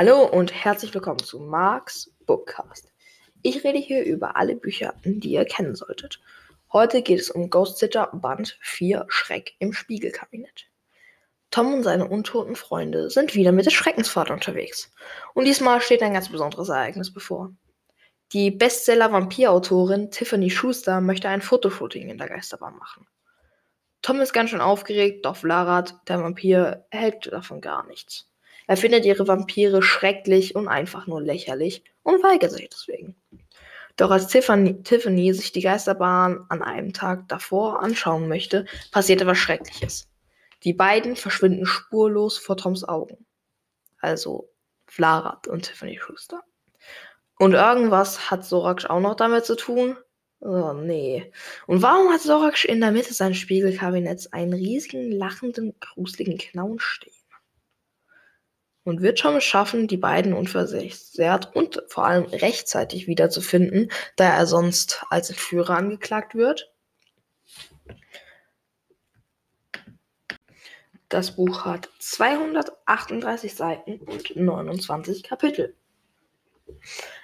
Hallo und herzlich willkommen zu Marks Bookcast. Ich rede hier über alle Bücher, die ihr kennen solltet. Heute geht es um Ghost Sitter Band 4 Schreck im Spiegelkabinett. Tom und seine untoten Freunde sind wieder mit der Schreckenspfad unterwegs. Und diesmal steht ein ganz besonderes Ereignis bevor. Die Bestseller-Vampirautorin Tiffany Schuster möchte ein Fotoshooting in der Geisterbahn machen. Tom ist ganz schön aufgeregt, doch Vlarat, der Vampir, hält davon gar nichts. Er findet ihre Vampire schrecklich und einfach nur lächerlich und weigert sich deswegen. Doch als Tiffany, Tiffany sich die Geisterbahn an einem Tag davor anschauen möchte, passiert etwas Schreckliches. Die beiden verschwinden spurlos vor Toms Augen. Also Vlarat und Tiffany Schuster. Und irgendwas hat Sorax auch noch damit zu tun? Oh nee. Und warum hat Sorax in der Mitte seines Spiegelkabinetts einen riesigen, lachenden, gruseligen Clown stehen? Und wird schon schaffen, die beiden unversehrt und vor allem rechtzeitig wiederzufinden, da er sonst als Entführer angeklagt wird? Das Buch hat 238 Seiten und 29 Kapitel.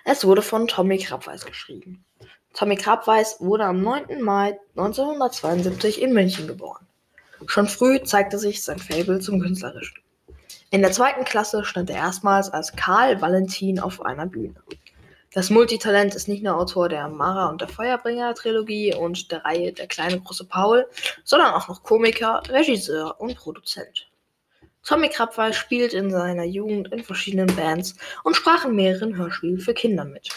Es wurde von Tommy Krabweis geschrieben. Tommy Krabweis wurde am 9. Mai 1972 in München geboren. Schon früh zeigte sich sein Fable zum Künstlerischen. In der zweiten Klasse stand er erstmals als Karl Valentin auf einer Bühne. Das Multitalent ist nicht nur Autor der Mara und der Feuerbringer Trilogie und der Reihe Der kleine große Paul, sondern auch noch Komiker, Regisseur und Produzent. Tommy Krabweis spielt in seiner Jugend in verschiedenen Bands und sprach in mehreren Hörspielen für Kinder mit.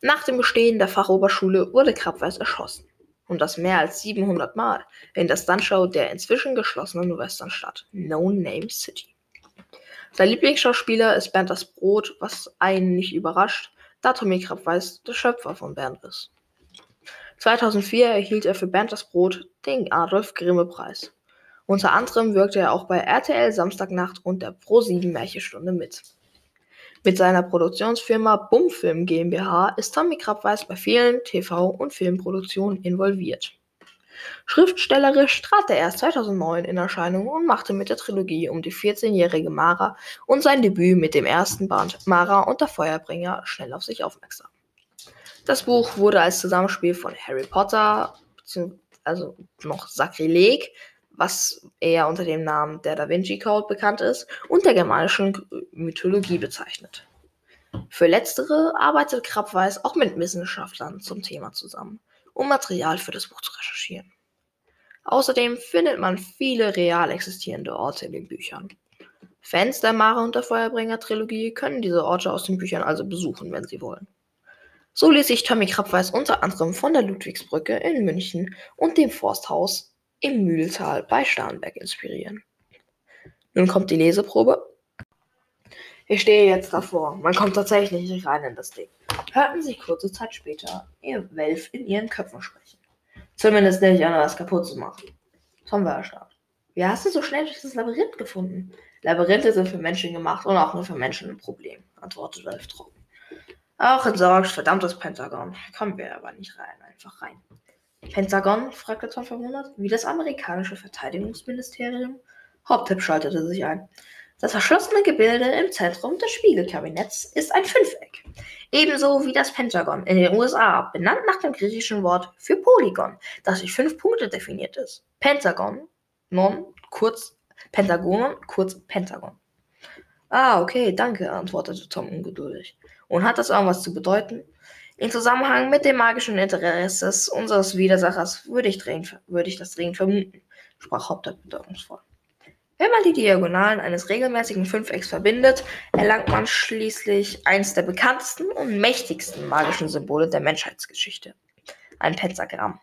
Nach dem Bestehen der Fachoberschule wurde Krabweis erschossen. Und das mehr als 700 Mal in der Stuntshow der inzwischen geschlossenen Westernstadt No Name City. Sein Lieblingsschauspieler ist Bernd das Brot, was einen nicht überrascht, da Tommy Krabweis der Schöpfer von Bernd ist. 2004 erhielt er für Bernd das Brot den Adolf Grimme Preis. Unter anderem wirkte er auch bei RTL Samstagnacht und der Pro7 Märchenstunde mit. Mit seiner Produktionsfirma Bumfilm GmbH ist Tommy Krabweis bei vielen TV- und Filmproduktionen involviert. Schriftstellerisch trat er erst 2009 in Erscheinung und machte mit der Trilogie um die 14-jährige Mara und sein Debüt mit dem ersten Band Mara und der Feuerbringer schnell auf sich aufmerksam. Das Buch wurde als Zusammenspiel von Harry Potter, also noch Sakrileg, was eher unter dem Namen der Da Vinci Code bekannt ist, und der germanischen Mythologie bezeichnet. Für letztere arbeitet Krabweis auch mit Wissenschaftlern zum Thema zusammen, um Material für das Buch zu recherchieren. Außerdem findet man viele real existierende Orte in den Büchern. Fans der Mare und der Feuerbringer Trilogie können diese Orte aus den Büchern also besuchen, wenn sie wollen. So ließ sich Tommy Krabweis unter anderem von der Ludwigsbrücke in München und dem Forsthaus im Mühltal bei Starnberg inspirieren. Nun kommt die Leseprobe. Ich stehe jetzt davor. Man kommt tatsächlich nicht rein in das Ding. Hörten Sie kurze Zeit später ihr Welf in ihren Köpfen sprechen. Zumindest nicht an was kaputt zu machen. Tom war erstaunt. Wie hast du so schnell durch das Labyrinth gefunden? Labyrinthe sind für Menschen gemacht und auch nur für Menschen ein Problem, antwortete Welf trocken. Auch entsorgt, verdammtes Pentagon. Kommen wir aber nicht rein, einfach rein. Pentagon? fragte Tom verwundert. Wie das amerikanische Verteidigungsministerium? Haupttipp schaltete sich ein. Das verschlossene Gebilde im Zentrum des Spiegelkabinetts ist ein Fünfeck. Ebenso wie das Pentagon in den USA, benannt nach dem griechischen Wort für Polygon, das durch fünf Punkte definiert ist. Pentagon, non, kurz Pentagon, kurz Pentagon. Ah, okay, danke, antwortete Tom ungeduldig. Und hat das irgendwas zu bedeuten? In Zusammenhang mit dem magischen Interesses unseres Widersachers würde ich, dringend, würde ich das dringend vermuten, sprach Hauptstadt bedeutungsvoll. Wenn man die Diagonalen eines regelmäßigen Fünfecks verbindet, erlangt man schließlich eines der bekanntesten und mächtigsten magischen Symbole der Menschheitsgeschichte. Ein Pentagramm.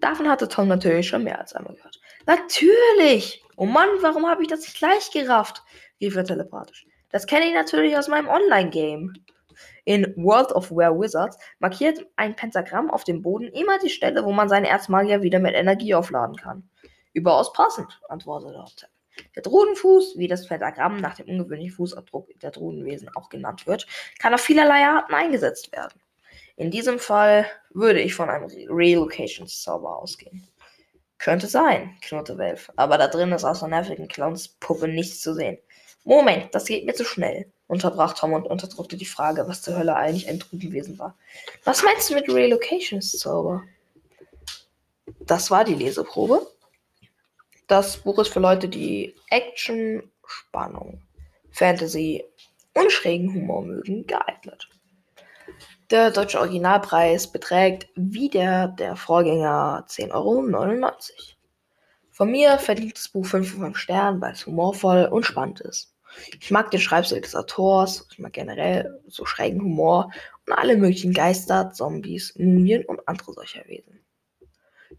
Davon hatte Tom natürlich schon mehr als einmal gehört. Natürlich! Oh Mann, warum habe ich das nicht gleich gerafft? rief er telepathisch. Das kenne ich natürlich aus meinem Online-Game. In World of Were Wizards markiert ein Pentagramm auf dem Boden immer die Stelle, wo man seinen Erzmagier wieder mit Energie aufladen kann. Überaus passend, antwortete Hoptep. Der Drudenfuß, wie das Pentagramm nach dem ungewöhnlichen Fußabdruck der Drudenwesen auch genannt wird, kann auf vielerlei Arten eingesetzt werden. In diesem Fall würde ich von einem Relocations-Zauber ausgehen. Könnte sein, knurrte Welf, aber da drin ist außer nervigen Clowns Puppe nichts zu sehen. Moment, das geht mir zu schnell, unterbrach Tom und unterdrückte die Frage, was zur Hölle eigentlich ein Trudenwesen war. Was meinst du mit Relocations-Zauber? Das war die Leseprobe. Das Buch ist für Leute, die Action, Spannung, Fantasy und schrägen Humor mögen, geeignet. Der deutsche Originalpreis beträgt wie der der Vorgänger 10,99 Euro. Von mir verdient das Buch 5 von 5 Sternen, weil es humorvoll und spannend ist. Ich mag den Schreibstil des Autors, ich mag generell so schrägen Humor und alle möglichen Geister, Zombies, Mumien und andere solcher Wesen.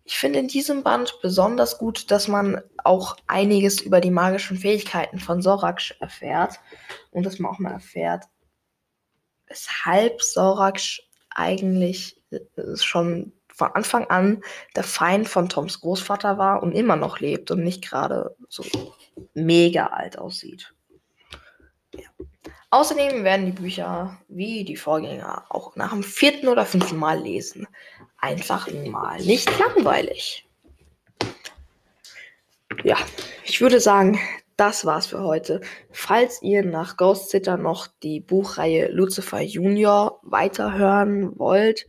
Ich finde in diesem Band besonders gut, dass man auch einiges über die magischen Fähigkeiten von Sorax erfährt und dass man auch mal erfährt, weshalb Sorax eigentlich äh, schon von Anfang an der Feind von Toms Großvater war und immer noch lebt und nicht gerade so mega alt aussieht. Ja. Außerdem werden die Bücher wie die Vorgänger auch nach dem vierten oder fünften Mal lesen. Einfach mal nicht langweilig. Ja, ich würde sagen, das war's für heute. Falls ihr nach Ghost Sitter noch die Buchreihe Lucifer Junior weiterhören wollt,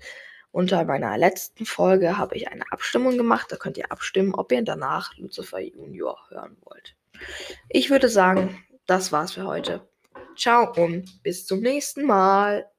unter meiner letzten Folge habe ich eine Abstimmung gemacht. Da könnt ihr abstimmen, ob ihr danach Lucifer Junior hören wollt. Ich würde sagen, das war's für heute. Ciao und bis zum nächsten Mal.